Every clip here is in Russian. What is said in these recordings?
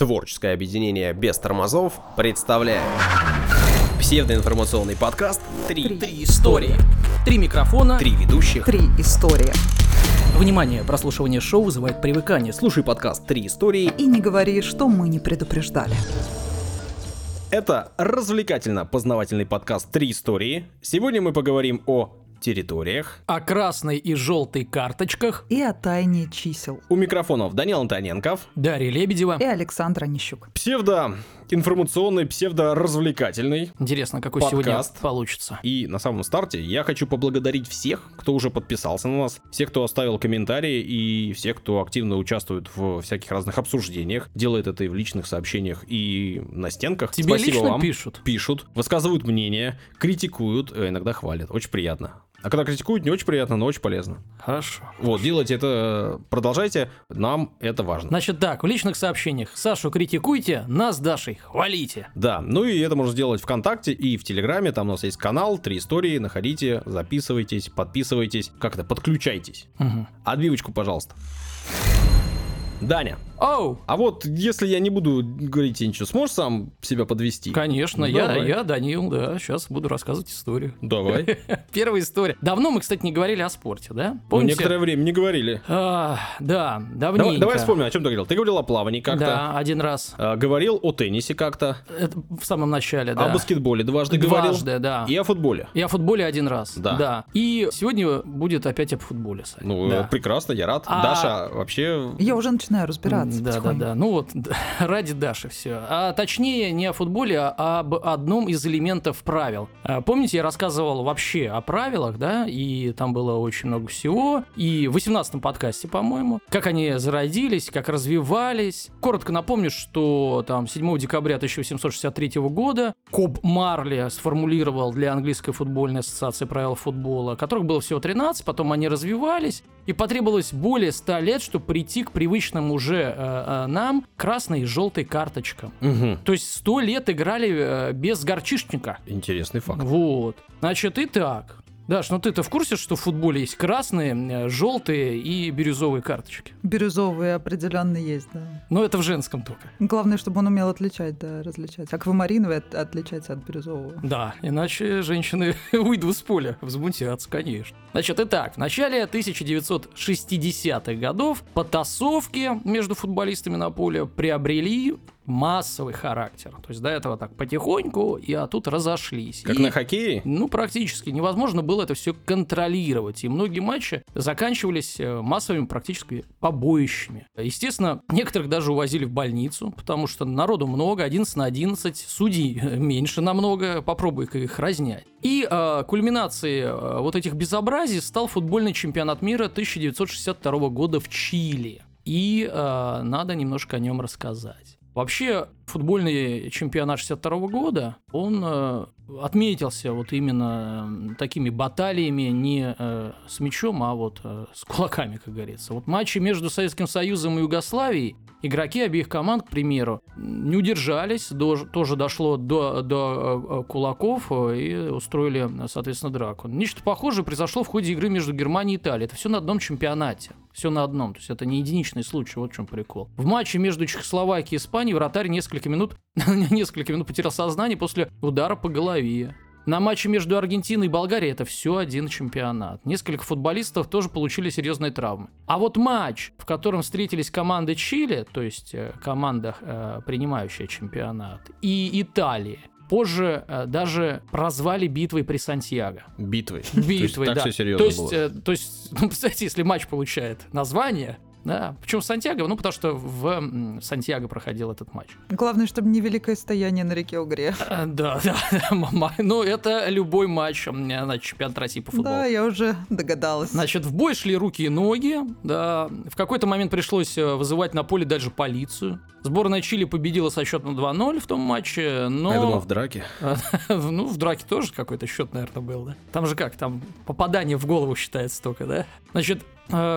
Творческое объединение без тормозов представляет псевдоинформационный подкаст «Три, Три истории. Три микрофона. Три ведущих». Три истории. Внимание, прослушивание шоу вызывает привыкание. Слушай подкаст Три истории. И не говори, что мы не предупреждали. Это развлекательно-познавательный подкаст «Три истории». Сегодня мы поговорим о территориях. о красной и желтой карточках. И о тайне чисел. У микрофонов Данил Антоненков. Дарья Лебедева. И Александра Нищук. Псевдо-информационный, псевдо-развлекательный. Интересно, какой Подкаст. сегодня получится. И на самом старте я хочу поблагодарить всех, кто уже подписался на нас, всех, кто оставил комментарии и всех, кто активно участвует в всяких разных обсуждениях, делает это и в личных сообщениях, и на стенках. Тебе Спасибо лично вам. пишут? Пишут, высказывают мнение, критикуют, э, иногда хвалят. Очень приятно. А когда критикуют, не очень приятно, но очень полезно. Хорошо. Вот, делайте это, продолжайте, нам это важно. Значит так, в личных сообщениях Сашу критикуйте, нас Дашей хвалите. Да, ну и это можно сделать ВКонтакте и в Телеграме, там у нас есть канал, три истории, находите, записывайтесь, подписывайтесь, как-то подключайтесь. Мгм. Отбивочку, пожалуйста. Даня, Оу, а вот если я не буду говорить тебе ничего, сможешь сам себя подвести? конечно, Ну, я, давай. я Данил, да, сейчас буду рассказывать историю. Давай. Первая история. Давно мы, кстати, не говорили о спорте, да? Ну, Помните? некоторое время не говорили. А, да, Давай, давненько. давай вспомним, о чем ты говорил. Ты говорил о плавании как-то. Да, один раз. а, Говорил о теннисе как-то. Это в самом начале, да. О баскетболе дважды говорил. Дважды, да. И о футболе. И о футболе один раз. Да. И сегодня будет опять об футболе, Сань. Ну, да. прекрасно, я рад. А- Даша вообще... Я уже начинаю разбираться. Да, да, потихоньку. да. Ну вот, ради Даши все. А точнее, не о футболе, а об одном из элементов правил. А, Помните, я рассказывал вообще о правилах, да, и там было очень много всего. И в 18-м подкасте, по-моему, как они зародились, как развивались. Коротко напомню, что там 7 декабря 1863 года Коб Марли сформулировал для английской футбольной ассоциации правила футбола, которых было всего 13, потом они развивались, и потребовалось более 100 лет, чтобы прийти к привычным уже э, э, нам красной и желтой карточкам. Мгм. То есть 100 лет играли э, без горчишника. Интересный факт. Вот. Значит, и так. Даш, ну ты-то в курсе, что в футболе есть красные, э, желтые и бирюзовые карточки? Бирюзовый определенно есть, да. Но это в женском только. Главное, чтобы он умел отличать, да, различать. Аквамариновый от- отличается от бирюзового. Да, иначе женщины уйдут с поля, взбунтятся, конечно. Значит, итак, в начале 1960-х годов потасовки между футболистами на поле приобрели массовый характер. То есть до этого так потихоньку, и а тут разошлись. Как И- на хоккее? ну, практически невозможно было это все контролировать. И многие матчи заканчивались э, массовыми практически побоищами. Естественно, некоторых даже увозили в больницу, потому что народу много, 11 на 11, судей э, меньше намного, попробуй-ка их разнять. И э, кульминацией э, вот этих безобразий стал футбольный чемпионат мира 1962 года в Чили. И э, надо немножко о нем рассказать. Вообще, футбольный чемпионат 62 года, он э, отметился вот именно э, такими баталиями не э, с мячом, а вот э, с кулаками, как говорится. Вот матчи между Советским Союзом и Югославией, игроки обеих команд, к примеру, не удержались, до- тоже дошло до, до э, кулаков э, и устроили, соответственно, драку. Нечто похожее произошло в ходе игры между Германией и Италией. Это все на одном чемпионате. Все на одном. То есть это не единичный случай, вот в чем прикол. В матче между Чехословакией и Испанией вратарь несколько минут, несколько минут потерял сознание после удара по голове. На матче между Аргентиной и Болгарией это все один чемпионат. Несколько футболистов тоже получили серьезные травмы. А вот матч, в котором встретились команды Чили, то есть э, команда, э, принимающая чемпионат, и Италии, позже э, даже прозвали битвой при Сантьяго. Битвы. Битвой, так да. все серьезно то есть, было. э, то есть, ну, представьте, если матч получает название, да, причем Сантьяго, ну, потому что в Сантьяго проходил этот матч. Главное, чтобы не великое стояние на реке Угре. Э, Да, да, мама. ну, это любой матч на чемпионат России по футболу. Да, я уже догадалась. Значит, в бой шли руки и ноги, да. В какой-то момент пришлось э, вызывать на поле даже полицию. Сборная Чили победила со счетом 2-0 в том матче, но... А Я думал, в драке. Ну, в драке тоже какой-то счет, наверное, был, да? Там же как, там попадание в голову считается только, да? Значит,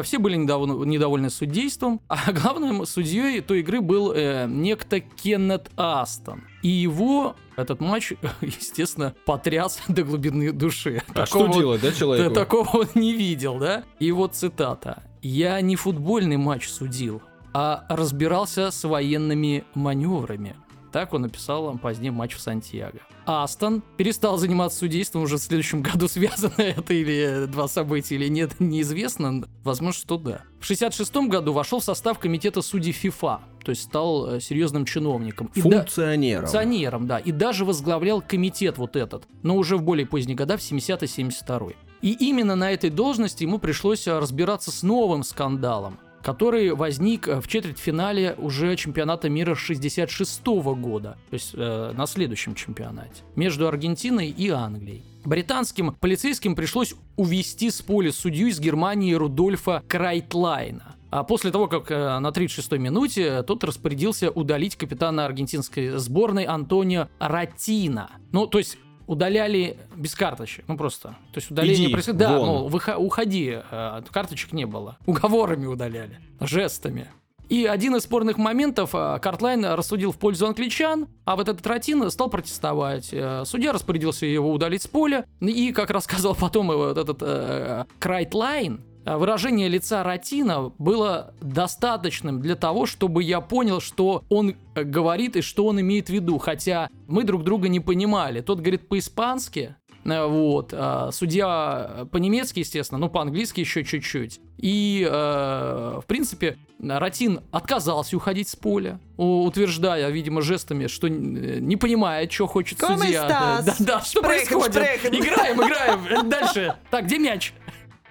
все были недовольны, недовольны судейством, а главным судьей той игры был э, некто Кеннет Астон. И его этот матч, естественно, потряс до глубины души. А что Такого- делать, да, да, человеку? такого он не видел, да? И вот цитата. «Я не футбольный матч судил, а разбирался с военными маневрами. Так он написал позднее матч в Сантьяго. Астон перестал заниматься судейством уже в следующем году. Связано это или два события или нет, неизвестно. Возможно, что да. В 66 году вошел в состав комитета судей ФИФА, то есть стал э, серьезным чиновником. И да- Функционером. Функционером, да. И даже возглавлял комитет вот этот, но уже в более поздние года, в 70-72. И именно на этой должности ему пришлось э, разбираться с новым скандалом который возник э, в четвертьфинале уже чемпионата мира 66 года, то есть э, на следующем чемпионате, между Аргентиной и Англией. Британским полицейским пришлось увести с поля судью из Германии Рудольфа Крайтлайна. А после того, как э, на 36-й минуте тот распорядился удалить капитана аргентинской сборной Антонио Ратина. Ну, то есть удаляли без карточек, ну просто. То есть удаление Иди, происходит. Да, вон. выхо- уходи, э, карточек не было. Уговорами удаляли, жестами. И один из спорных моментов э, Крайтлайн рассудил в пользу англичан, а вот этот Ратин стал протестовать. Э, Судья распорядился его удалить с поля, и, как рассказал потом вот этот э, Крайтлайн, выражение лица Ратина было достаточным для того, чтобы я понял, что он э, говорит и что он имеет в виду, хотя мы друг друга не понимали. Тот говорит по-испански, Э, Вот. а Судья по-немецки, естественно, но по-английски еще чуть-чуть. И, э, в принципе, Ратин отказался уходить с поля, утверждая, видимо, жестами, что э, не понимает, что хочет Como судья. estás? Да, да, что происходит? sprechen. Играем, играем. Дальше. Так, где мяч?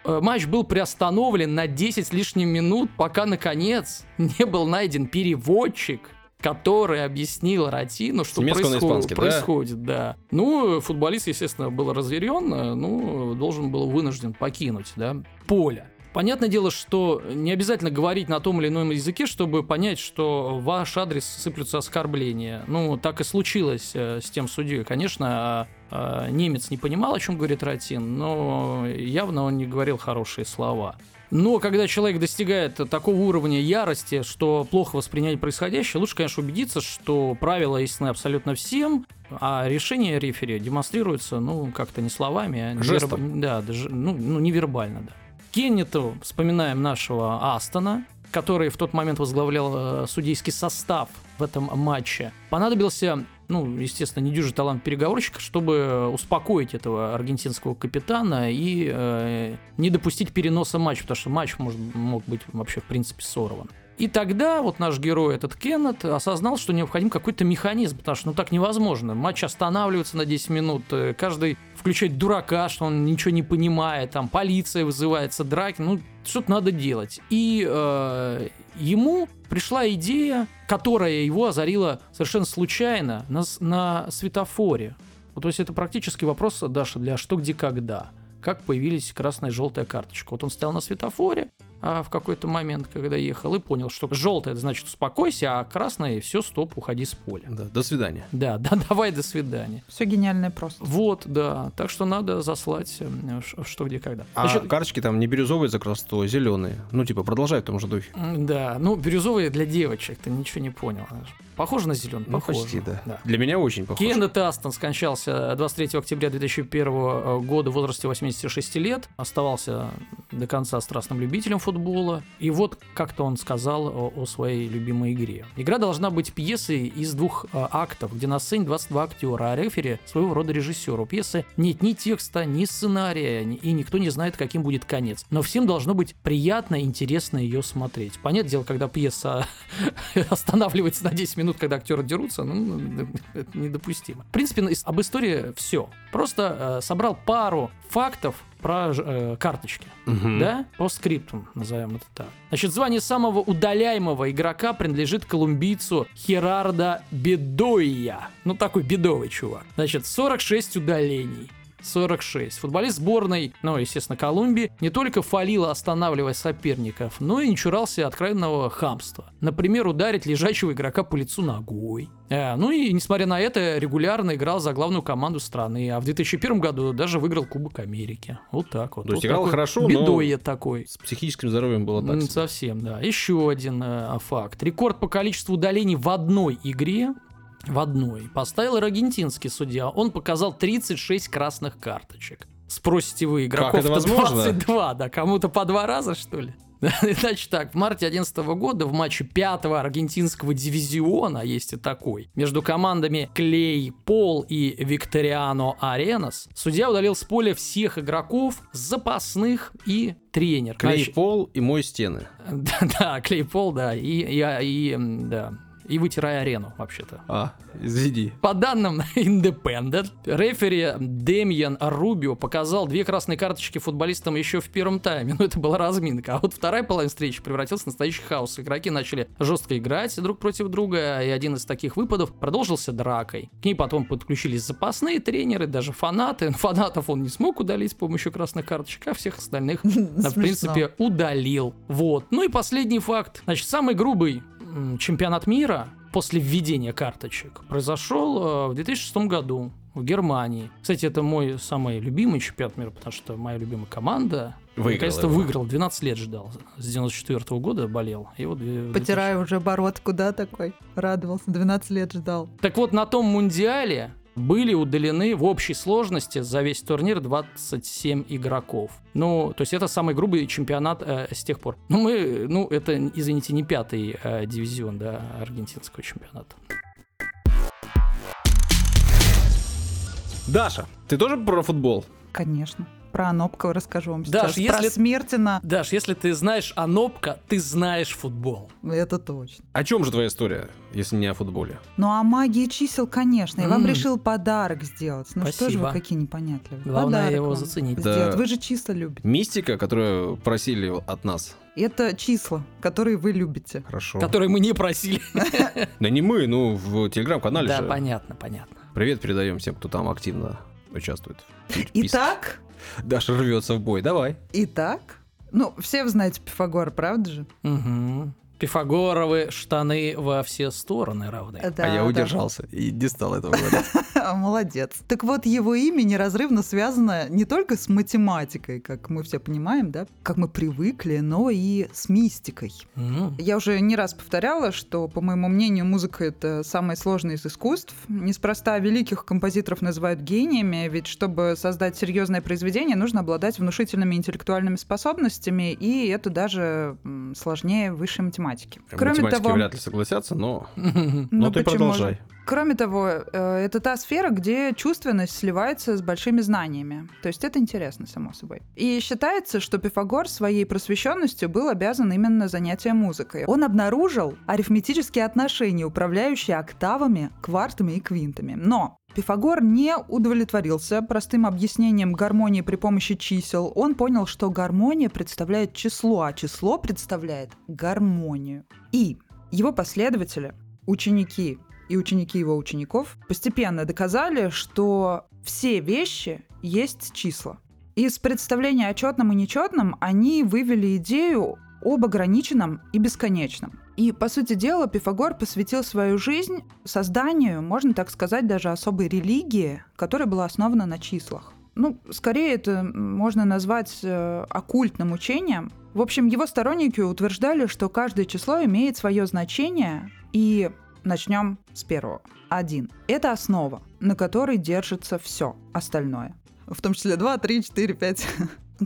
Э, Матч был приостановлен на 10 с лишним минут, пока, наконец, не был найден переводчик, который объяснил Ратину, что происход- испанский, да? происходит. Да? Ну, футболист, естественно, был разъярен, э, ну, должен был вынужден покинуть да, поле. Понятное дело, что не обязательно говорить на том или ином языке, чтобы понять, что в ваш адрес сыплются оскорбления. Ну, так и случилось э, с тем судьей. Конечно, э, э, немец не понимал, о чем говорит Ратин, но явно он не говорил хорошие слова. Но когда человек достигает такого уровня ярости, что плохо воспринять происходящее, лучше, конечно, убедиться, что правила истинны абсолютно всем, а решение рефери демонстрируется, ну, как-то не словами, а Жестом. Да, даже, ну, ну, невербально, да. Кеннету вспоминаем нашего Астона, который в тот момент возглавлял э, судейский состав в этом матче. Понадобился, ну, естественно, недюжий талант переговорщика, чтобы успокоить этого аргентинского капитана и э, не допустить переноса матча, потому что матч может, мог быть вообще, в принципе, сорван. И тогда вот наш герой, этот Кеннет, осознал, что необходим какой-то механизм, потому что ну так невозможно. Матч останавливается на 10 минут, э, каждый включает дурака, что он ничего не понимает, там полиция вызывается, драки, ну что-то надо делать. И э, ему пришла идея, которая его озарила совершенно случайно на, на светофоре. Вот, то есть это практически вопрос, Даша, для что, где, когда. Как появились красная и желтая карточка. Вот он стоял на светофоре а, в какой-то момент, когда ехал, и понял, что это значит успокойся, а красная, все, стоп, уходи с поля. Да, до свидания. Да, да, давай, до свидания. Все гениальное просто. Вот, да. Так что надо заслать э, что, где, когда. А Значит, карточки там не бирюзовые за красоту, а зеленые. Ну, типа, продолжай в том же духе. да, ну, бирюзовые для девочек, ты ничего не понял. Похоже на зеленый? Ну, Похоже. почти, да. Для меня очень похоже. Кеннет Астон скончался 23 октября 2001 года в возрасте 86 лет. Оставался до конца страстным любителем футбола. И вот как-то он сказал о, о своей любимой игре. Игра должна быть пьесой из двух э, актов, где на сцене 22 актера, а рефери своего рода режиссер. У пьесы нет ни текста, ни сценария, ни- и никто не знает, каким будет конец. Но всем должно быть приятно и интересно ее смотреть. Понятное дело, когда пьеса останавливается на 10 минут, когда актеры дерутся, ну, это недопустимо. В принципе, об истории все. Просто э, собрал пару фактов про э, карточки. Мгм. Да? По скриптум, назовем это так. Значит, звание самого удаляемого игрока принадлежит колумбийцу Херардо Бедоия. Ну, такой бедовый чувак. Значит, 46 удалений. 46. Футболист сборной, ну, естественно, Колумбии, не только фалил, останавливая соперников, но и не чурался откровенного хамства. Например, ударить лежачего игрока по лицу ногой. Э, ну и, несмотря на это, регулярно играл за главную команду страны, а в 2001 году даже выиграл Кубок Америки. Вот так вот. То есть Вот играл хорошо, но- Бедоя такой. С психическим здоровьем было так. Совсем, да. Еще один э, факт. Рекорд по количеству удалений в одной игре в одной поставил аргентинский судья. Он показал 36 красных карточек. Спросите вы, игроков это возможно? 22, да, кому-то по два раза, что ли? Значит так, в марте 2011 года в матче пятого аргентинского дивизиона, есть и такой, между командами Клей Пол и Викториано Аренас, судья удалил с поля всех игроков, запасных и тренер. Клей пол и мой стены. Да, да, Клей Пол, да, и, и, и, да, и вытирай арену, вообще-то. А, извини. По данным Independent, рефери Демьян Рубио показал две красные карточки футболистам еще в первом тайме. Ну, это была разминка. А вот вторая половина встречи превратилась в настоящий хаос. Игроки начали жестко играть друг против друга, и один из таких выпадов продолжился дракой. К ней потом подключились запасные тренеры, даже фанаты. Фанатов он не смог удалить с помощью красных карточек, а всех остальных в принципе, удалил. Вот. Ну и последний факт. Значит, самый грубый чемпионат мира после введения карточек произошел э, в 2006 году в Германии. Кстати, это мой самый любимый чемпионат мира, потому что моя любимая команда Выиграла наконец-то выиграл. 12 лет ждал. С 94 года болел. И вот, э, Потираю уже бородку, да, такой? Радовался, 12 лет ждал. Так вот, на том мундиале были удалены в общей сложности за весь турнир 27 игроков. Ну, то есть это самый грубый чемпионат э, с тех пор. Ну, мы, ну, это, извините, не пятый э, дивизион, да, аргентинского чемпионата. Даша, ты тоже про футбол? Конечно. Про Анопкова расскажу вам Даш, сейчас. Про если- Смертина. Даш, если ты знаешь Анопка, ты знаешь футбол. Это точно. О чем же твоя история, если не о футболе? Ну а магии чисел, конечно. Я вам решил подарок сделать. Ну что же Спасибо. вы какие непонятливые. Главное Подарок его заценить. Да. Вы же числа любите. Мистика, которую просили от нас. Это числа, которые вы любите. Хорошо. Который мы не просили. Да не мы, ну в телеграм-канале Да, понятно, понятно. Привет передаем всем, кто там активно участвует. Итак, Даша рвется в бой, давай. итак, ну, все вы знаете Пифагора, правда же? Мгм. Пифагоровы штаны во все стороны равны. Да, а я да. удержался и не стал этого говорить. Молодец. Так вот, его имя неразрывно связано не только с математикой, как мы все понимаем, да, как мы привыкли, но и с мистикой. Я уже не раз повторяла, что, по моему мнению, музыка — это самое сложное из искусств. Неспроста великих композиторов называют гениями, ведь чтобы создать серьезное произведение, нужно обладать внушительными интеллектуальными способностями, и это даже сложнее высшей математики. Кроме Математики того, вряд ли согласятся, но... Мгм. Но ну ты продолжай. же? Кроме того, э, это та сфера, где чувственность сливается с большими знаниями. То есть это интересно, само собой. И считается, что Пифагор своей просвещенностью был обязан именно занятием музыкой. Он обнаружил арифметические отношения, управляющие октавами, квартами и квинтами. Но Пифагор не удовлетворился простым объяснением гармонии при помощи чисел. Он понял, что гармония представляет число, а число представляет гармонию. И его последователи, ученики и ученики его учеников постепенно доказали, что все вещи есть числа. Из представления о четном и нечетном они вывели идею об ограниченном и бесконечном. И, по сути дела, Пифагор посвятил свою жизнь созданию, можно так сказать, даже особой религии, которая была основана на числах. Ну, скорее это можно назвать э, оккультным учением. В общем, его сторонники утверждали, что каждое число имеет свое значение, и начнем с первого. Один. Это основа, на которой держится все остальное. В том числе 2, 3, 4, 5.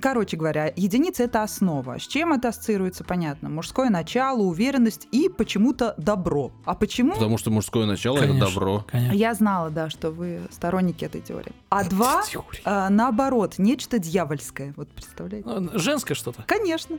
Короче говоря, единица — это основа. С чем это ассоциируется, понятно. Мужское начало, уверенность и почему-то добро. А почему? Потому что мужское начало — это добро. Конечно. Я знала, да, что вы сторонники этой теории. А два, а, наоборот, нечто дьявольское. Вот представляете? Ну, Женское что-то. Конечно.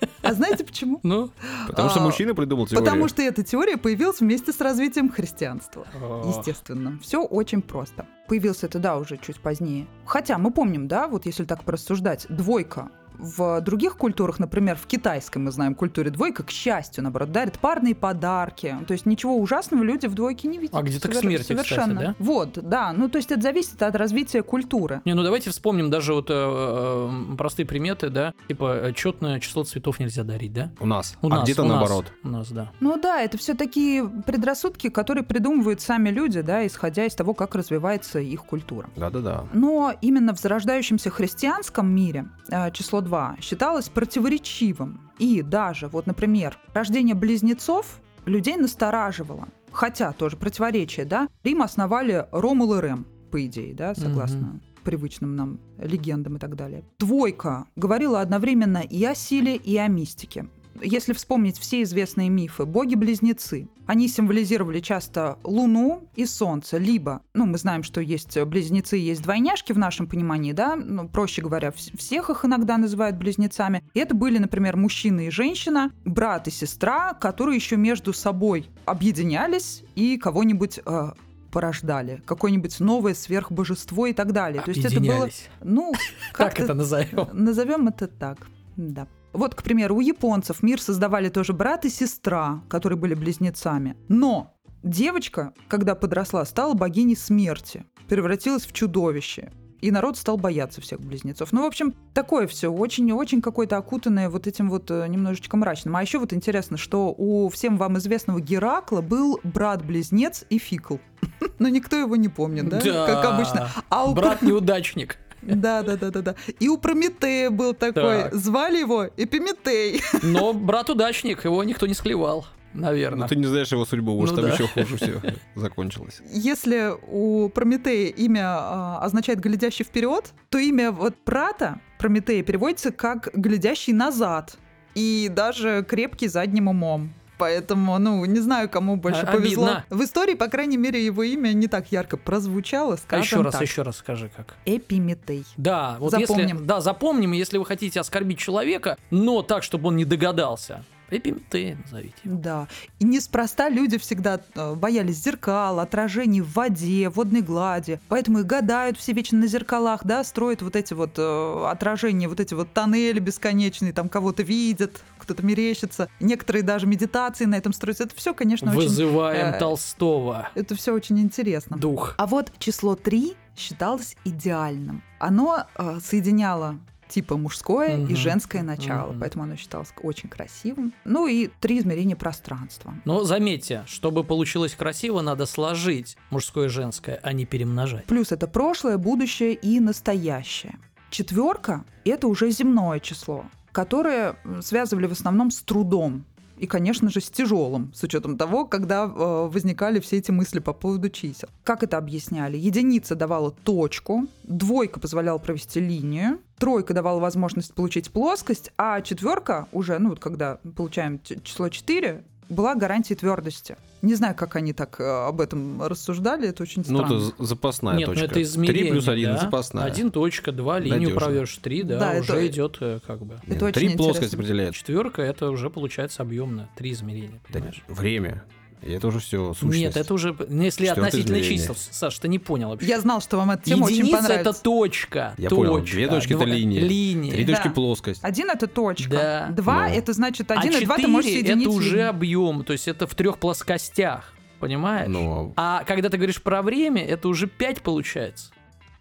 А знаете почему? Ну, Потому что А, мужчина придумал теорию. Потому что эта теория появилась вместе с развитием христианства. О. Естественно. Все очень просто. Появился это, да, уже чуть позднее. Хотя мы помним, да, вот если так порассуждать, двойка в других культурах, например, в китайской, мы знаем, культуре двойка, к счастью, наоборот, дарит парные подарки. То есть ничего ужасного люди в двойке не видят. А где-то к смерти, кстати, Совершенно. да? Вот, да. Ну, то есть это зависит от развития культуры. Не, ну давайте вспомним даже вот э, э, простые приметы, да, типа четное число цветов нельзя дарить, да? У нас. У а нас, где-то у нас, наоборот. У нас, да. Ну да, это все такие предрассудки, которые придумывают сами люди, да, исходя из того, как развивается их культура. Да-да-да. Но именно в зарождающемся христианском мире э, число 2 считалось противоречивым. И даже, вот, например, рождение близнецов людей настораживало. Хотя тоже противоречие, да? Рим основали Ромул и Рем, по идее, да, согласно привычным нам легендам и так далее. Двойка говорила одновременно и о силе, и о мистике. Если вспомнить все известные мифы, боги-близнецы, они символизировали часто Луну и Солнце, либо, ну, мы знаем, что есть близнецы, есть двойняшки в нашем понимании, да, ну, проще говоря, всех их иногда называют близнецами. И это были, например, мужчина и женщина, брат и сестра, которые еще между собой объединялись и кого-нибудь э, порождали, какое-нибудь новое сверхбожество и так далее. То есть это было, ну, как это назовем? Назовем это так, да. Вот, к примеру, у японцев мир создавали тоже брат и сестра, которые были близнецами. Но девочка, когда подросла, стала богиней смерти, превратилась в чудовище. И народ стал бояться всех близнецов. Ну, в общем, такое все очень-очень какое-то окутанное вот этим вот э, немножечко мрачным. А еще вот интересно, что у всем вам известного Геракла был брат-близнец и Фикл. Но никто его не помнит, да? Как обычно. А у брат-неудачник. Да, да, да, да, да. И у Прометея был такой. Так. Звали его Эпиметей. Но брат-удачник, его никто не склевал наверное. Ну, ты не знаешь его судьбу, может, ну, там да. еще хуже все закончилось. Если у Прометея имя а, означает «глядящий вперед», то имя вот брата Прометея переводится как «глядящий назад» и даже «крепкий задним умом». Поэтому, ну, не знаю, кому больше а, повезло. Обидно. В истории, по крайней мере, его имя не так ярко прозвучало, скажем а еще раз, так. еще раз скажи как. Эпиметей. Да, вот запомним. Если, да, запомним, если вы хотите оскорбить человека, но так, чтобы он не догадался. Эпиметея назовите. Да. И неспроста люди всегда э, боялись зеркал, отражений в воде, водной глади. Поэтому и гадают все вечно на зеркалах, да, строят вот эти вот э, отражения, вот эти вот тоннели бесконечные, там кого-то видят, кто-то мерещится. Некоторые даже медитации на этом строятся. Это все, конечно, Вызываем очень, э, Толстого. Это все очень интересно. Дух. А вот число 3 считалось идеальным. Оно э, соединяло типа мужское угу. и женское начало, угу. поэтому оно считалось очень красивым. Ну и три измерения пространства. Но заметьте, чтобы получилось красиво, надо сложить мужское и женское, а не перемножать. Плюс это прошлое, будущее и настоящее. Четверка – это уже земное число, которое связывали в основном с трудом, и, конечно же, с тяжелым, с учетом того, когда э, возникали все эти мысли по поводу чисел. Как это объясняли? Единица давала точку, двойка позволяла провести линию, тройка давала возможность получить плоскость, а четверка уже, ну вот когда получаем число 4, была гарантия твердости. Не знаю, как они так э, об этом рассуждали, это очень странно. Ну, это запасная Нет, точка. Ну, это измерение, 3 плюс 1 да? запасная. Один точка, два линию провешь, три, да, да уже это... идет э, как бы. Это Нет, три плоскости определяет. Четверка это уже получается объемно, три измерения. Понимаешь? Да, время. И это уже все сущность. Нет, это уже, ну, если Четвертое относительно измерение. чисел, Саш, ты не понял вообще. Я знал, что вам эта тема Единица очень понравится. это точка. Я точка. понял, две точки это линия. Линия. Три точки да. плоскость. Один это точка. Да. Два ну. это значит один а и два ты можешь соединить. это уже объем, то есть это в трех плоскостях, понимаешь? Ну. А когда ты говоришь про время, это уже пять получается.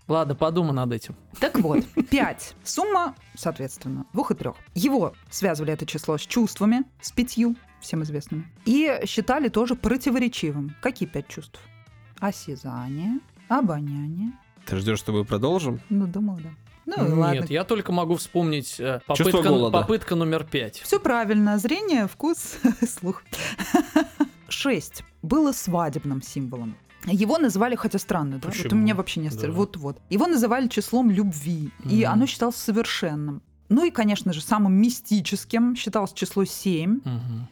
Ладно, подумай над этим. Так вот, пять. Сумма, соответственно, двух и трех. Его связывали это число с чувствами, с пятью, всем известным. И считали тоже противоречивым. Какие пять чувств? Осязание, обоняние. Ты ждешь, что мы продолжим? Ну, думаю, да. Ну, Нет, ладно. я только могу вспомнить э, попытка, попытка номер пять. Все правильно. Зрение, вкус, слух. Шесть. Было свадебным символом. Его называли, хотя странно, да? Почему? Вот у меня вообще не да. Вот-вот. Его называли числом любви, mm и оно считалось совершенным. Ну и, конечно же, самым мистическим считалось число 7, угу.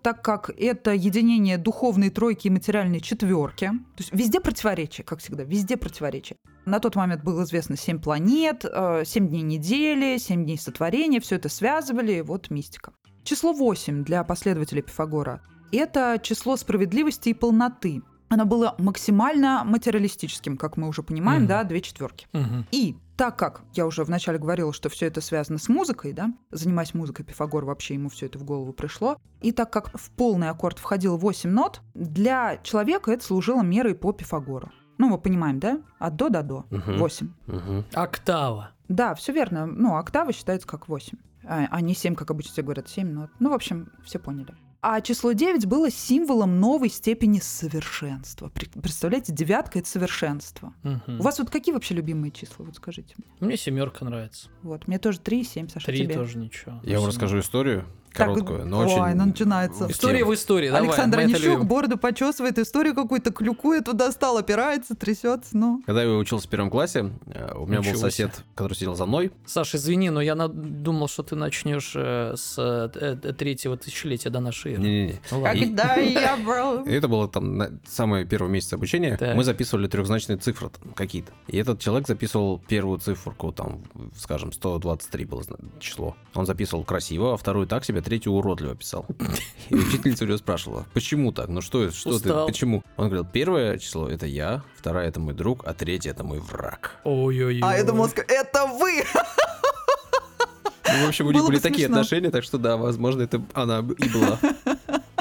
так как это единение духовной тройки и материальной четверки. То есть везде противоречие, как всегда, везде противоречие. На тот момент было известно 7 планет, 7 э, дней недели, 7 дней сотворения, все это связывали, вот мистика. Число 8 для последователей Пифагора – это число справедливости и полноты. Оно было максимально материалистическим, как мы уже понимаем, угу. да, две четверки. Угу. И так как я уже вначале говорила, что все это связано с музыкой, да, занимаясь музыкой, Пифагор вообще ему все это в голову пришло, и так как в полный аккорд входил 8 нот, для человека это служило мерой по Пифагору. Ну, мы понимаем, да? От до до до. Угу. 8. Угу. Октава. Да, все верно. Ну, октава считается как 8. А, а не 7, как обычно все говорят, 7 нот. Ну, в общем, все поняли. А число 9 было символом новой степени совершенства. Представляете, девятка это совершенство. Угу. У вас вот какие вообще любимые числа? Вот скажите мне. Мне семерка нравится. Вот, мне тоже 3 и 7, Саша, 3 тебе? тоже ничего. Я вам расскажу историю. Короткую, Так, но ой, очень... ну начинается. История в истории, давай, Александр Онищук бороду почесывает, историю какую-то клюкует, туда стал, опирается, трясется, ну. Когда я учился в первом классе, э, у меня был Ничего сосед, который сидел за мной. Саша, извини, но я думал, что ты начнешь э, с э, третьего тысячелетия до нашей эры. Не-не-не. Ну. Когда я брал... Это было там самые первые месяцы обучения. Мы записывали трехзначные цифры какие-то. И этот человек записывал первую циферку, там, скажем, 123 было число. Он записывал красиво, а вторую так себе, третью уродливо писал. И учительница у него спрашивала, почему так? Ну что, это? что Устал. ты, почему? Он говорил, первое число это я, вторая это мой друг, а третье это мой враг. Ой-ой-ой. А я думала, ска- это вы! Ну, в общем, у них были такие отношения, так что да, возможно, это она и была.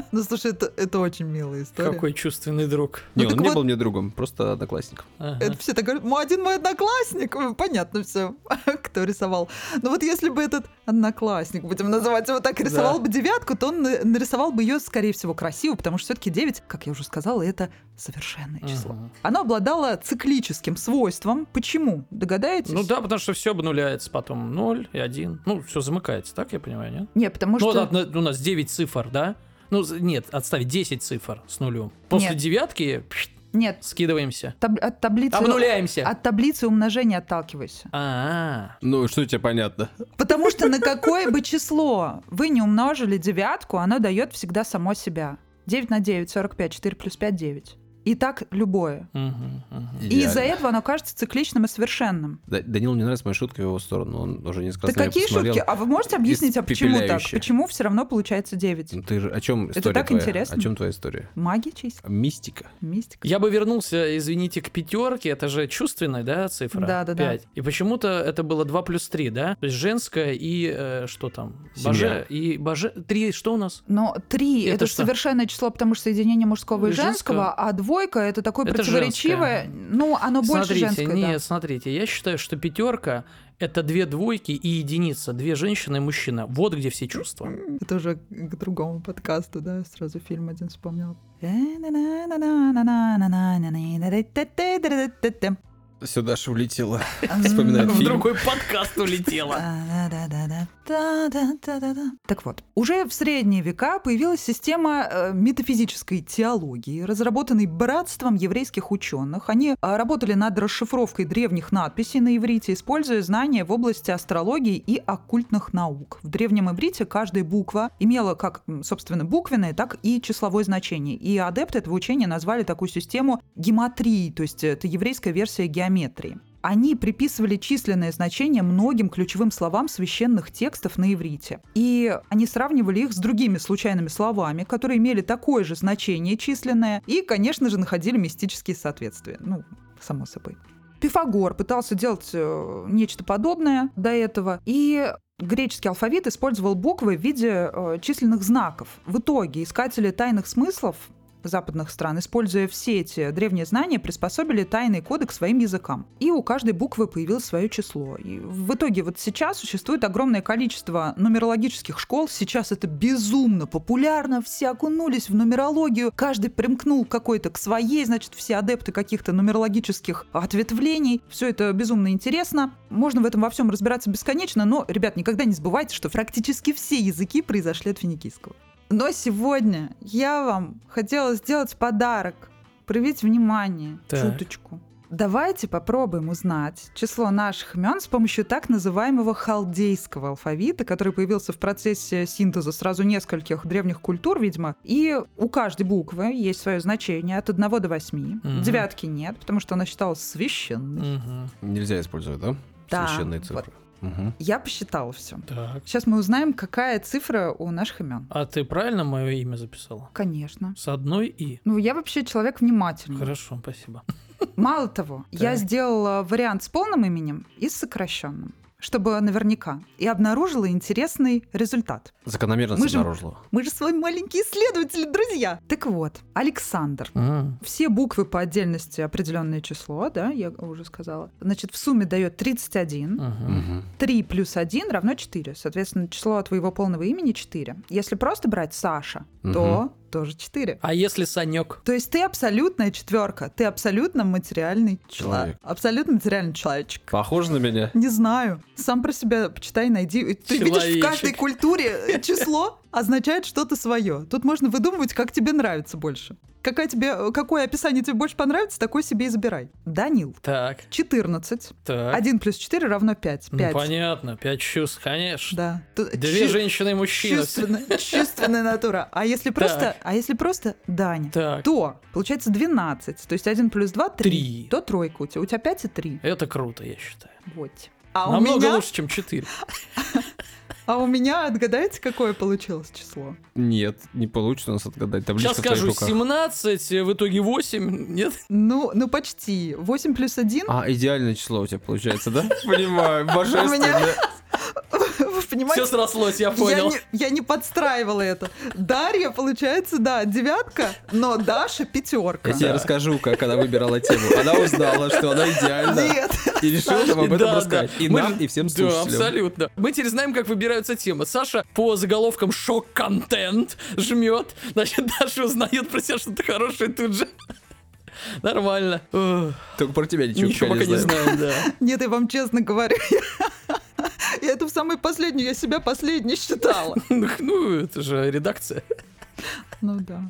Ну, слушай, это, это очень милая история. Какой чувственный друг. Ну, Не, он так не вот- был мне другом, просто одноклассником. Ага. Это все так говорят, ну, один мой одноклассник, понятно все, кто рисовал. Но вот если бы этот одноклассник, будем называть его так, рисовал Да. бы девятку, то он на- нарисовал бы ее, скорее всего, красиво, потому что все-таки 9, как я уже сказала, это совершенное число. Мгм. Оно обладало циклическим свойством. Почему? Догадаетесь? Ну да, потому что все обнуляется потом 0 и 1. Ну, все замыкается, так я понимаю, нет? Не, потому Ну, что... от- у нас 9 цифр, да? Ну, нет, отставить 10 цифр с нулем. После Нет. девятки Нет, скидываемся. таб- от таблицы... Обнуляемся. От таблицы умножения отталкивайся. А, Ну, что тебе понятно? Потому что на какое бы число вы не умножили девятку, оно дает всегда само себя. 9 на 9, 45, 4 плюс 5, 9. И так любое. Мгм, мгм. И из-за этого оно кажется цикличным и совершенным. Да- Данилу не нравится моя шутка в его сторону, он уже несколько раз на меня какие посмотрел. шутки? А вы можете объяснить, а почему так? Почему все равно получается 9? Ну, Ты же о чем Это история так твоя? интересно. О чем твоя история? Магия чисел, Мистика. мистика. Я бы вернулся, извините, к пятерке. Это же чувственная, да, цифра? Да-да-да. 5. И почему-то это было 2 плюс 3, да? То есть женская и э, что там? Семья. Боже, и боже... Три, что у нас? Но 3 Это это, что? совершенное число, потому что соединение мужского и И женского. женского, а двойка это такое Это противоречивое. женское. Ну, оно больше смотрите, женское. да. нет, смотрите, я считаю, что пятерка это две двойки и единица, две женщины и мужчина. Вот где все чувства. Это уже к другому подкасту, да, сразу фильм один вспомнил. Сюда же улетела. Вспоминает В фильм. другой подкаст улетела. Так вот, уже в средние века появилась система э, метафизической теологии, разработанной братством еврейских ученых. Они э, работали над расшифровкой древних надписей на иврите, используя знания в области астрологии и оккультных наук. В древнем иврите каждая буква имела как, собственно, буквенное, так и числовое значение. И адепты этого учения назвали такую систему гематрией, то есть это еврейская версия геометрии. Они приписывали численное значение многим ключевым словам священных текстов на иврите. И они сравнивали их с другими случайными словами, которые имели такое же значение численное, и, конечно же, находили мистические соответствия. Ну, само собой. Пифагор пытался делать э, нечто подобное до этого, и греческий алфавит использовал буквы в виде э, численных знаков. В итоге искатели тайных смыслов западных стран, используя все эти древние знания, приспособили тайный коды к своим языкам. И у каждой буквы появилось свое число. И в итоге вот сейчас существует огромное количество нумерологических школ. Сейчас это безумно популярно. Все окунулись в нумерологию. Каждый примкнул какой-то к своей. Значит, все адепты каких-то нумерологических ответвлений. Все это безумно интересно. Можно в этом во всем разбираться бесконечно, но, ребят, никогда не забывайте, что практически все языки произошли от финикийского. Но сегодня я вам хотела сделать подарок. Проявить внимание, Так. чуточку. Давайте попробуем узнать число наших имен с помощью так называемого халдейского алфавита, который появился в процессе синтеза сразу нескольких древних культур, видимо. И у каждой буквы есть свое значение от 1 до 8. Мгм. Девятки нет, потому что она считалась священной. Мгм. Нельзя использовать, да? Да, Священные цифры. Мгм. Я посчитала все. Так. Сейчас мы узнаем, какая цифра у наших имен. А ты правильно мое имя записала? Конечно. С одной и. Ну, я вообще человек внимательный. Хорошо, спасибо. Мало того, я Так. сделала вариант с полным именем и с сокращенным, чтобы наверняка, и обнаружила интересный результат. Закономерность Мы же- обнаружила. Мы же с вами маленькие исследователи, друзья. Так вот, Александр. М. Все буквы по отдельности определенное число, да, я уже сказала. Значит, в сумме дает 31. Мгм. Мгм. 3 плюс 1 равно 4. Соответственно, число твоего полного имени 4. Если просто брать Саша, то тоже 4. А если Санек? То есть ты абсолютная четверка, ты абсолютно материальный человек. Человек. Абсолютно материальный человечек. Похож на меня? Не знаю. Сам про себя почитай, найди. Ты видишь, в каждой культуре число означает что-то свое. Тут можно выдумывать, как тебе нравится больше. Какая тебе, какое описание тебе больше понравится, такое себе и забирай. Данил. Так, 14. так. 1 плюс 4 равно 5. Ну, 5. понятно, пять чувств, конечно. Да. Тут Две чу- женщины и мужчина. Чувственная, чувственная натура. А если просто, а если просто Даня, Так, то получается 12. То есть 1 плюс 2 3. Три. То тройка у тебя. У тебя 5 и 3. это круто, я считаю. Вот. А у, Намного меня, лучше, чем 4. а у меня, отгадайте, какое получилось число? Нет, не получится у нас отгадать. Табличка Сейчас скажу руках. 17, в итоге 8. Нет? Ну, ну почти. 8 плюс 1. А, идеальное число у тебя получается, да? Понимаю, божественно. Вы понимаете? Все срослось, я Я понял. не, я не подстраивала это. Дарья, получается, да, девятка, но Даша пятерка. Я тебе расскажу, как она выбирала тему. Она узнала, что она идеальна. Нет. И решила нам об этом Да, рассказать. да. И Мы нам, и всем Да, слушателям. абсолютно. Мы теперь знаем, как выбираются темы. Саша по заголовкам шок-контент жмет. Значит, Даша узнает про себя что-то хорошее тут же. Нормально. Только про тебя ничего, Ничего пока не знаем, да. Нет, я вам честно говорю. Я эту в самую последнюю, я себя последней считала. Ну, Ну, это же редакция. Ну да.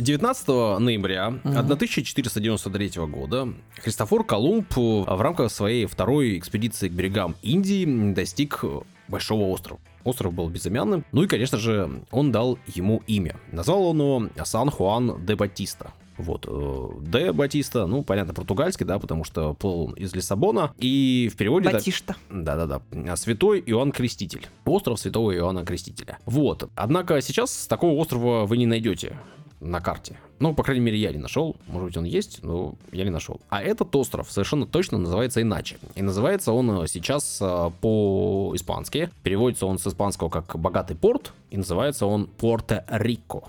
19 ноября 1493 года Христофор Колумб в рамках своей второй экспедиции к берегам Индии достиг Большого острова. Остров был безымянным. Ну и, конечно же, он дал ему имя. Назвал он его Сан-Хуан де Батиста. Вот, э, де Батиста, ну, понятно, португальский, да, потому что плыл он из Лиссабона. И в переводе... Батишта. да-да-да. Святой Иоанн Креститель. Остров Святого Иоанна Крестителя. Вот. Однако сейчас такого острова вы не найдете на карте. Ну, по крайней мере, я не нашел. Может быть, он есть, но я не нашел. А этот остров совершенно точно называется иначе. И называется он э, сейчас э, по-испански. Переводится он с испанского как «богатый порт», и называется он Порто-Рико.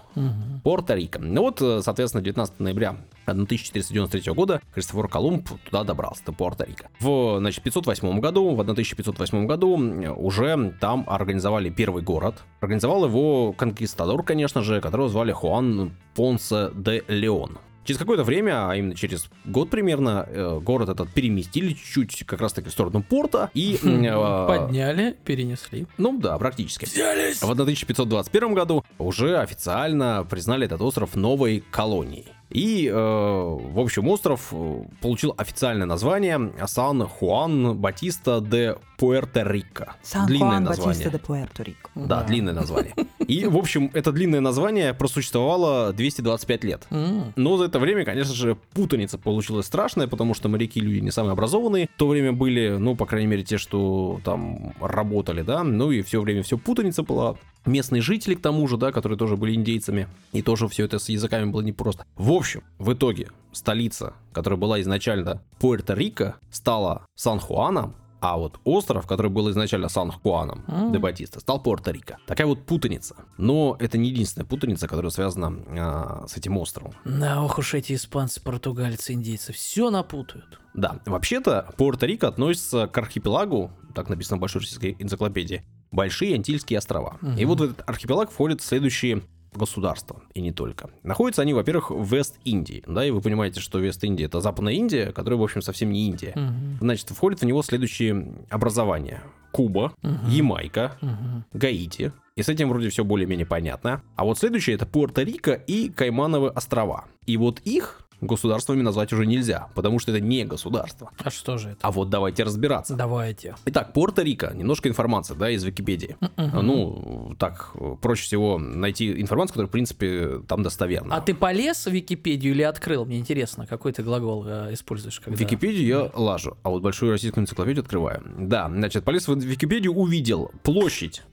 Порто-Рико. Ну вот, э, соответственно, 19 ноября 1493 года Христофор Колумб туда добрался, до Пуэрто-Рико. В, значит, 508 году, в 1508 году уже там организовали первый город. Организовал его конкистадор, конечно же, которого звали Хуан Понсе де Леон. Через какое-то время, а именно через год примерно, э, город этот переместили чуть-чуть как раз-таки в сторону порта и... э, Подняли, перенесли. Ну да, практически. Взялись! В 1521 году уже официально признали этот остров новой колонией. И, э, в общем, остров э, получил официальное название Сан Хуан Батиста де Пуэрто-Рико. Длинное название. Пуэрто-Рико. Да, длинное название. И, в общем, это длинное название просуществовало 225 лет. Но за это время, конечно же, путаница получилась страшная, потому что моряки люди не самые образованные. В то время были, ну, по крайней мере, те, что там работали, да, ну и все время все путаница была. Местные жители, к тому же, да, которые тоже были индейцами, и тоже все это с языками было непросто. В общем, в итоге столица, которая была изначально Пуэрто-Рико, стала Сан-Хуаном, а вот остров, который был изначально Сан-Хуаном М. де Батиста, стал Пуэрто-Рико. Такая вот путаница. Но это не единственная путаница, которая связана а, с этим островом. Да, ох уж эти испанцы, португальцы, индейцы, все напутают. Да, вообще-то Пуэрто-Рико относится к архипелагу, так написано в Большой российской энциклопедии, Большие Антильские острова. И Мгм. вот в этот архипелаг входят следующие государства, и не только. Находятся они, во-первых, в Вест-Индии, да, и вы понимаете, что Вест-Индия это Западная Индия, которая, в общем, совсем не Индия. Мгм, Значит, входят в него следующие образования. Куба, Мгм. Ямайка, мгм. Гаити. И с этим вроде все более-менее понятно. А вот следующее это Пуэрто-Рико и Каймановы острова. И вот их государствами назвать уже нельзя, потому что это не государство. А что же это? А вот давайте разбираться. Давайте. Итак, Пуэрто-Рико. Немножко информации, да, из Википедии. Мгм. Ну, так, проще всего найти информацию, которая, в принципе, там достоверна. А ты полез в Википедию или открыл? Мне интересно, какой ты глагол э, используешь, когда... Википедию я лажу, а вот большую российскую энциклопедию открываю. Да, значит, полез в Википедию, увидел площадь.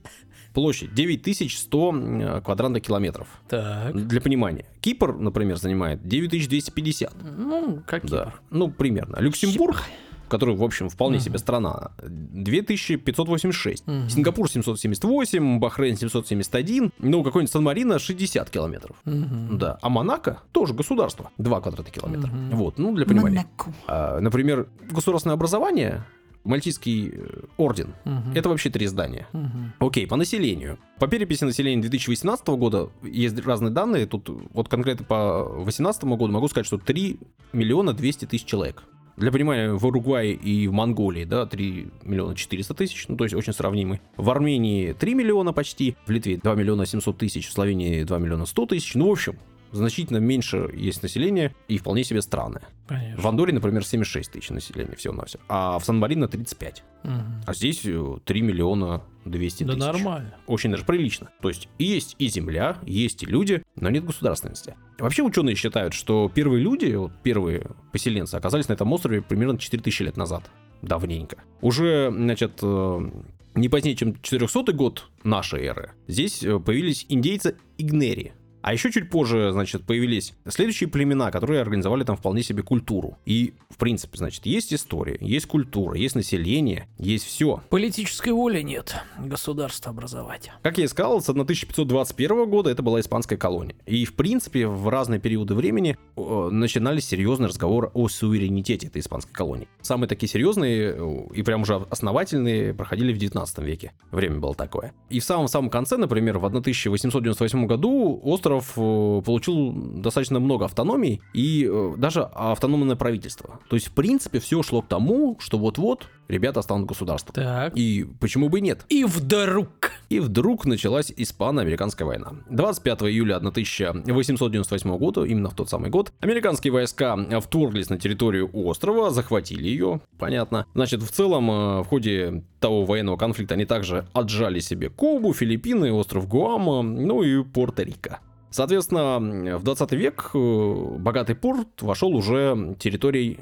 Площадь 9100 э, квадратных километров. Так. Для понимания. Кипр, например, занимает 9250. Ну, как Да. Кипр. Ну, примерно. Люксембург, который, в общем, вполне себе страна, 2586. Мгм. Сингапур 778, Бахрейн 771, ну, какой-нибудь Сан-Марино 60 километров. Мгм. Да. А Монако тоже государство. 2 квадратных километра. Мгм. Вот, ну, для понимания. Монако. А, например, государственное образование Мальтийский э, орден. Мгм. Это вообще три здания. Мгм. Окей, по населению. По переписи населения 2018 года есть разные данные. Тут вот конкретно по 2018 году могу сказать, что 3 миллиона 200 тысяч человек. Для понимания, в Уругвае и в Монголии, да, 3 миллиона 400 тысяч, ну, то есть очень сравнимы. В Армении 3 миллиона почти, в Литве 2 миллиона 700 тысяч, в Словении 2 миллиона 100 тысяч. Ну, в общем, значительно меньше есть население и вполне себе странное. Конечно. В Андоре, например, 76 тысяч населения всего-навсего, а в Сан-Марино 35. Мгм. А здесь э, 3 миллиона 200 Да тысяч. нормально. Очень даже прилично. То есть и есть и земля, есть и люди, но нет государственности. Вообще ученые считают, что первые люди, вот первые поселенцы, оказались на этом острове примерно 4000 лет назад. Давненько. Уже, значит, э, не позднее, чем 400 год нашей эры, здесь э, появились индейцы Игнери. А еще чуть позже, значит, появились следующие племена, которые организовали там вполне себе культуру. И, в принципе, значит, есть история, есть культура, есть население, есть все. Политической воли нет государство образовать. Как я и сказал, с 1521 года это была испанская колония. И, в принципе, в разные периоды времени э, начинались серьезные разговоры о суверенитете этой испанской колонии. Самые такие серьезные э, и прям уже основательные проходили в 19 веке. Время было такое. И в самом-самом конце, например, в 1898 году остров э, получил достаточно много автономий и э, даже автономное правительство. То есть, в принципе, все шло к тому, что вот-вот ребята станут государством. Так. И почему бы и нет? И вдруг. И вдруг началась испано-американская война. 25 июля 1898 года, именно в тот самый год, американские войска вторглись на территорию острова, захватили ее, понятно. Значит, в целом, э, в ходе того военного конфликта они также отжали себе Кубу, Филиппины, остров Гуама, ну и Пуэрто-Рико. Соответственно, в 20 век э, богатый порт вошел уже территорией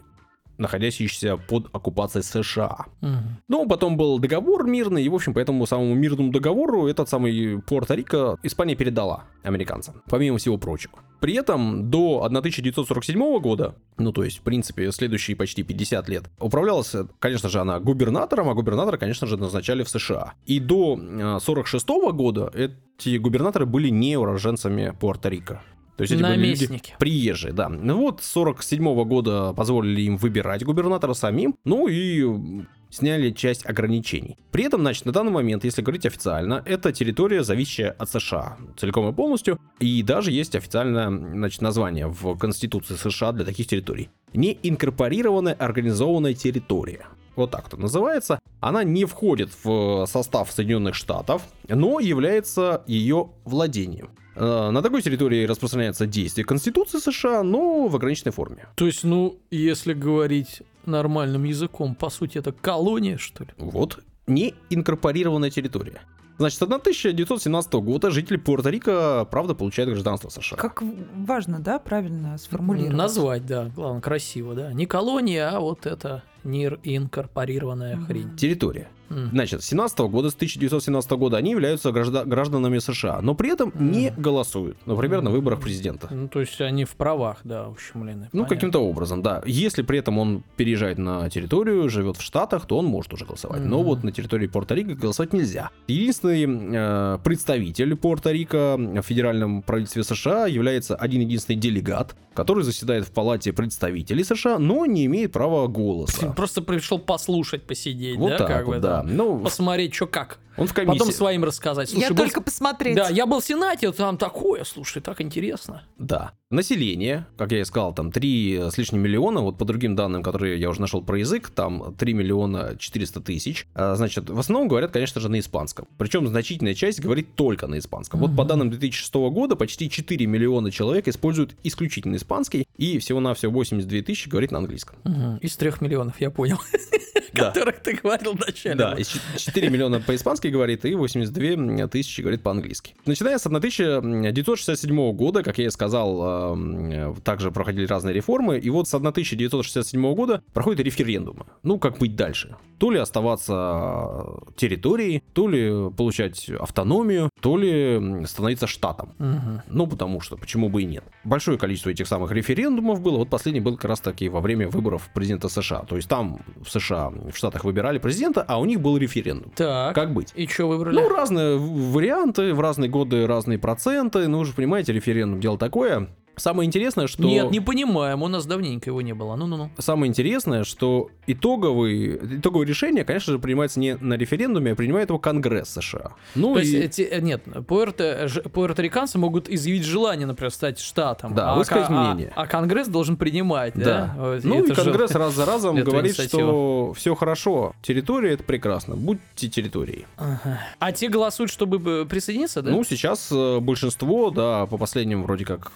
находящийся под оккупацией США. Мгм. Ну, потом был договор мирный, и, в общем, по этому самому мирному договору этот самый Пуэрто-Рико Испания передала американцам, помимо всего прочего. При этом до 1947 года, ну, то есть, в принципе, следующие почти 50 лет, управлялась, конечно же, она губернатором, а губернатора, конечно же, назначали в США. И до 1946 года эти губернаторы были не уроженцами Пуэрто-Рико. То есть эти были люди Наместники. приезжие, да. Ну вот, с 47 года позволили им выбирать губернатора самим, ну и сняли часть ограничений. При этом, значит, на данный момент, если говорить официально, это территория, зависящая от США целиком и полностью, и даже есть официальное, значит, название в Конституции США для таких территорий. Неинкорпорированная организованная территория. Вот так это называется. Она не входит в состав Соединенных Штатов, но является ее владением. Э, На такой территории распространяется действие Конституции США, но в ограниченной форме. То есть, ну, если говорить нормальным языком, по сути, это колония, что ли? Вот, не инкорпорированная территория. Значит, с 1917 года жители Пуэрто-Рико, правда, получают гражданство США. Как важно, да, правильно сформулировать. Назвать, да, главное, красиво, да. Не колония, а вот это НИР инкорпорированная Мгм. хрень. Территория. Значит, с 17 года, с 1917 года они являются гражда- гражданами США, но при этом не голосуют, например, на выборах президента. Ну, то есть они в правах, да, ущемлены. Ну, каким-то образом, да. Если при этом он переезжает на территорию, живет в Штатах, то он может уже голосовать. Но Мгм. вот на территории Пуэрто-Рико голосовать нельзя. Единственный э, представитель Пуэрто-Рико в федеральном правительстве США является один единственный делегат, который заседает в Палате представителей США, но не имеет права голоса. Просто пришел послушать, посидеть, Вот да, так как вот, бы, да. Ну, Посмотреть, что как. он в комиссии. Потом своим рассказать. Слушай, Я был- только посмотреть. Да, я был в Сенате, там такое, слушай, так интересно. Да. Население, как я и сказал, там 3 с лишним миллиона, вот по другим данным, которые я уже нашел про язык, там 3 миллиона 400 тысяч. А, Значит, в основном говорят, конечно же, на испанском. Причем значительная часть говорит только на испанском. Вот по Мгм. данным 2006 года почти 4 миллиона человек используют исключительно испанский, и всего-навсего 82 тысячи говорит на английском. Мгм. Из трех миллионов, я понял, Да. которых ты говорил вначале. Да, из чет- 4 миллиона по-испански говорит и 82 тысячи говорит по-английски. Начиная с 1967 года, как я и сказал, эм, также проходили разные реформы, и вот с 1967 года проходят референдумы. Ну, как быть дальше? То ли оставаться территорией, то ли получать автономию, то ли становиться штатом. Мгм. Ну, потому что, почему бы и нет. Большое количество этих самых референдумов было. Вот последний был как раз таки во время выборов президента США. То есть там в США, в Штатах выбирали президента, а у них был референдум. Так. Как быть? И что выбрали? Ну, разные варианты, в разные годы разные проценты. Ну, вы же понимаете, референдум дело такое. Самое интересное, что... Нет, не понимаем, у нас давненько его не было. Ну-ну-ну. Самое интересное, что итоговый, итоговое решение, конечно же, принимается не на референдуме, а принимает его Конгресс США. Ну То и... есть, эти, э, нет, пуэрто, пуэрториканцы могут изъявить желание, например, стать штатом. Да, а, высказать а- мнение. А, Конгресс должен принимать, да? Да. Вот, Ну и же- Конгресс раз за разом говорит, что все хорошо, территория это прекрасно, будьте территорией. Ага. А те голосуют, чтобы э, присоединиться, да? Ну, сейчас э, большинство, да, по последним вроде как...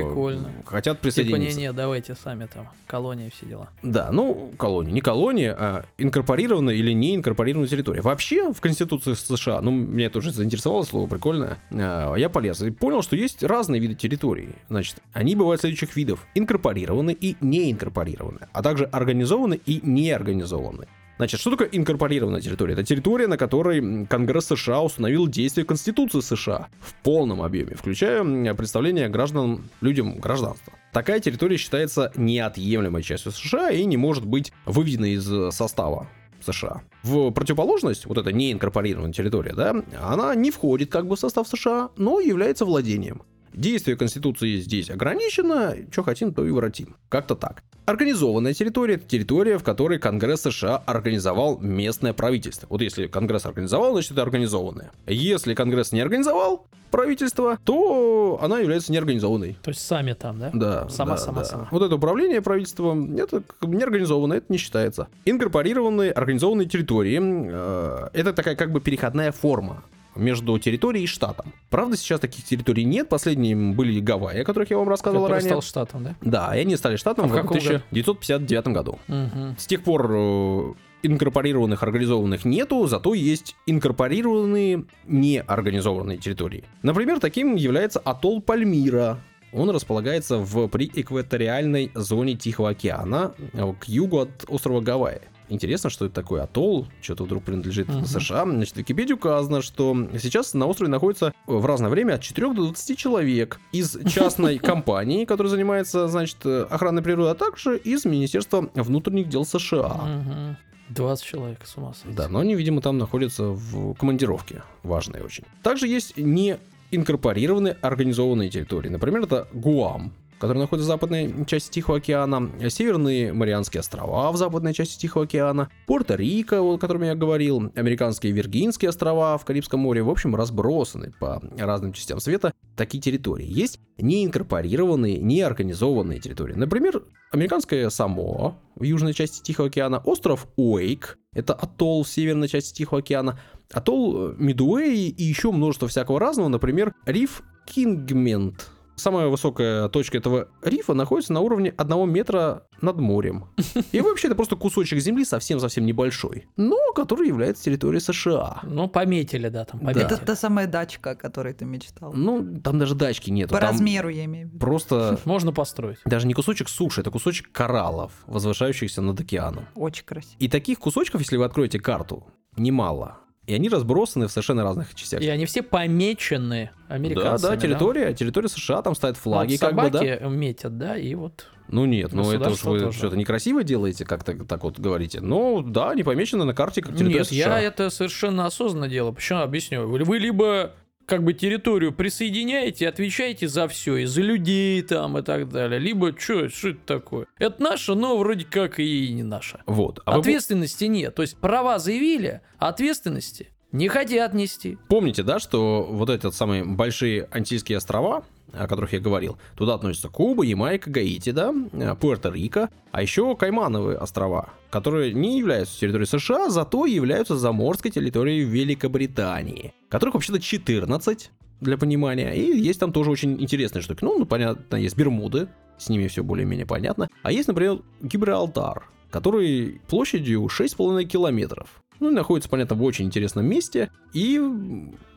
э, Прикольно. Хотят типа, присоединиться. не-не, давайте сами там, колония, все дела. Да, ну, колония. Не колония, а инкорпорированная или не инкорпорированная территория. Вообще, в Конституции США, ну, меня тоже заинтересовало слово прикольное, а, я полез и понял, что есть разные виды территорий. Значит, они бывают следующих видов. Инкорпорированы и неинкорпорированы, а также организованы и неорганизованы. Значит, что такое инкорпорированная территория? Это территория, на которой Конгресс США установил действие Конституции США в полном объеме, включая представление граждан, людям гражданства. Такая территория считается неотъемлемой частью США и не может быть выведена из э, состава США. В противоположность, вот эта неинкорпорированная территория, да, она не входит как бы в состав США, но является владением. Действие Конституции здесь ограничено, что хотим, то и воротим. Как-то так. Организованная территория – это территория, в которой Конгресс США организовал местное правительство. Вот если Конгресс организовал, значит это организованное. Если Конгресс не организовал правительство, то она является неорганизованной. То есть сами там, да? Да. Сама, да, сама, да. сама. Вот это управление правительством, это неорганизованное, это не считается. Инкорпорированные, организованные территории, э, это такая как бы переходная форма между территорией и штатом. Правда, сейчас таких территорий нет. Последними были Гавайи, о которых я вам рассказывал Который ранее. стал штатом, да? Да, и они стали штатом А в в каком году? 1959 году. Мгм. С тех пор э, инкорпорированных, организованных нету, зато есть инкорпорированные неорганизованные территории. Например, таким является атолл Пальмира. Он располагается в приэкваториальной зоне Тихого океана э, к югу от острова Гавайи. Интересно, что это такое атолл, что-то вдруг принадлежит Мгм. США. Значит, в Википедии указано, что сейчас на острове находится в разное время от 4 до 20 человек из частной компании, которая занимается, значит, э, охраной природы, а также из Министерства внутренних дел США. Мгм. 20 человек, с ума сойти. Да, но они, видимо, там находятся в командировке, важные очень. Также есть не инкорпорированные организованные территории. Например, это Гуам, который находится в западной части Тихого океана, Северные Марианские острова в западной части Тихого океана, Пуэрто-Рико, о котором я говорил, Американские Виргинские острова в Карибском море, в общем, разбросаны по разным частям света такие территории. Есть неинкорпорированные, неорганизованные территории. Например, Американская Самоа в южной части Тихого океана, остров Уэйк, это атолл в северной части Тихого океана, атолл Мидуэй и еще множество всякого разного, например, риф Кингмент. Самая высокая точка этого рифа находится на уровне одного метра над морем. И вообще это просто кусочек земли совсем-совсем небольшой, но который является территорией США. Ну, пометили, да, там, Да. пометили. Это та самая дачка, о которой ты мечтал. Ну, там даже дачки нету. По там размеру, я имею в виду. Просто Можно построить. даже не кусочек суши, это кусочек кораллов, возвышающихся над океаном. Очень красиво. И таких кусочков, если вы откроете карту, немало. И они разбросаны в совершенно разных частях. И они все помечены Да, американцами. да, территория, территория США, там стоят флаги, Вот как бы, да. метят, да, и вот Ну нет, ну это уж вы тоже. что-то некрасиво делаете, как-то так вот говорите. Ну да, они помечены на карте как территория Нет, США. я это совершенно осознанно делаю. Почему? Объясню. Вы либо как бы территорию присоединяете, отвечаете за все, и за людей там и так далее. Либо что, что это такое? Это наше, но вроде как и не наше. Вот. А вы Ответственности нет. То есть права заявили, а ответственности не хотят нести. помните, да, что вот эти самые большие антильские острова, о которых я говорил, туда относятся Куба, Ямайка, Гаити, да, э, Пуэрто-Рико, а еще Каймановые острова, которые не являются территорией США, зато являются заморской территорией Великобритании, которых вообще-то 14, для понимания, и есть там тоже очень интересные штуки. Ну, ну, понятно, есть Бермуды, с ними все более-менее понятно, а есть, например, Гибралтар, который площадью 6,5 километров. Ну, находится, понятно, в очень интересном месте. И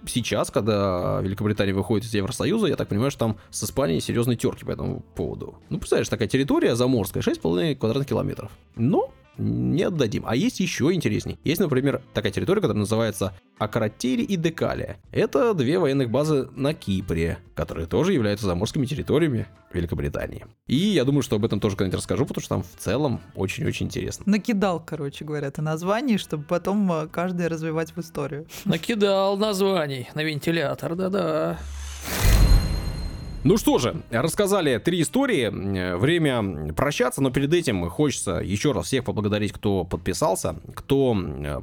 сейчас, когда Великобритания выходит из Евросоюза, я так понимаю, что там с Испанией серьезные терки по этому поводу. Ну, представляешь, такая территория заморская, 6,5 квадратных километров. Но не отдадим. А есть еще интересней. Есть, например, такая территория, которая называется Акротери и Декалия. Это две военных базы на Кипре, которые тоже являются заморскими территориями Великобритании. И я думаю, что об этом тоже когда-нибудь расскажу, потому что там в целом очень-очень интересно. Накидал, короче говоря, ты названий, чтобы потом э, каждый развивать в историю. Накидал названий на вентилятор, да-да. Ну что же, рассказали три истории. Время прощаться, но перед этим хочется еще раз всех поблагодарить, кто подписался, кто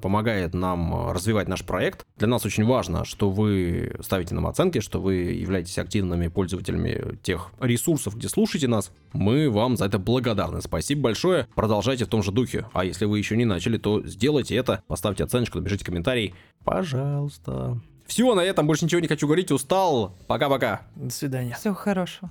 помогает нам развивать наш проект. Для нас очень важно, что вы ставите нам оценки, что вы являетесь активными пользователями тех ресурсов, где слушаете нас. Мы вам за это благодарны. Спасибо большое. Продолжайте в том же духе. А если вы еще не начали, то сделайте это. Поставьте оценочку, напишите комментарий. Пожалуйста. Все, на этом больше ничего не хочу говорить. Устал. Пока-пока. До свидания. Всего хорошего.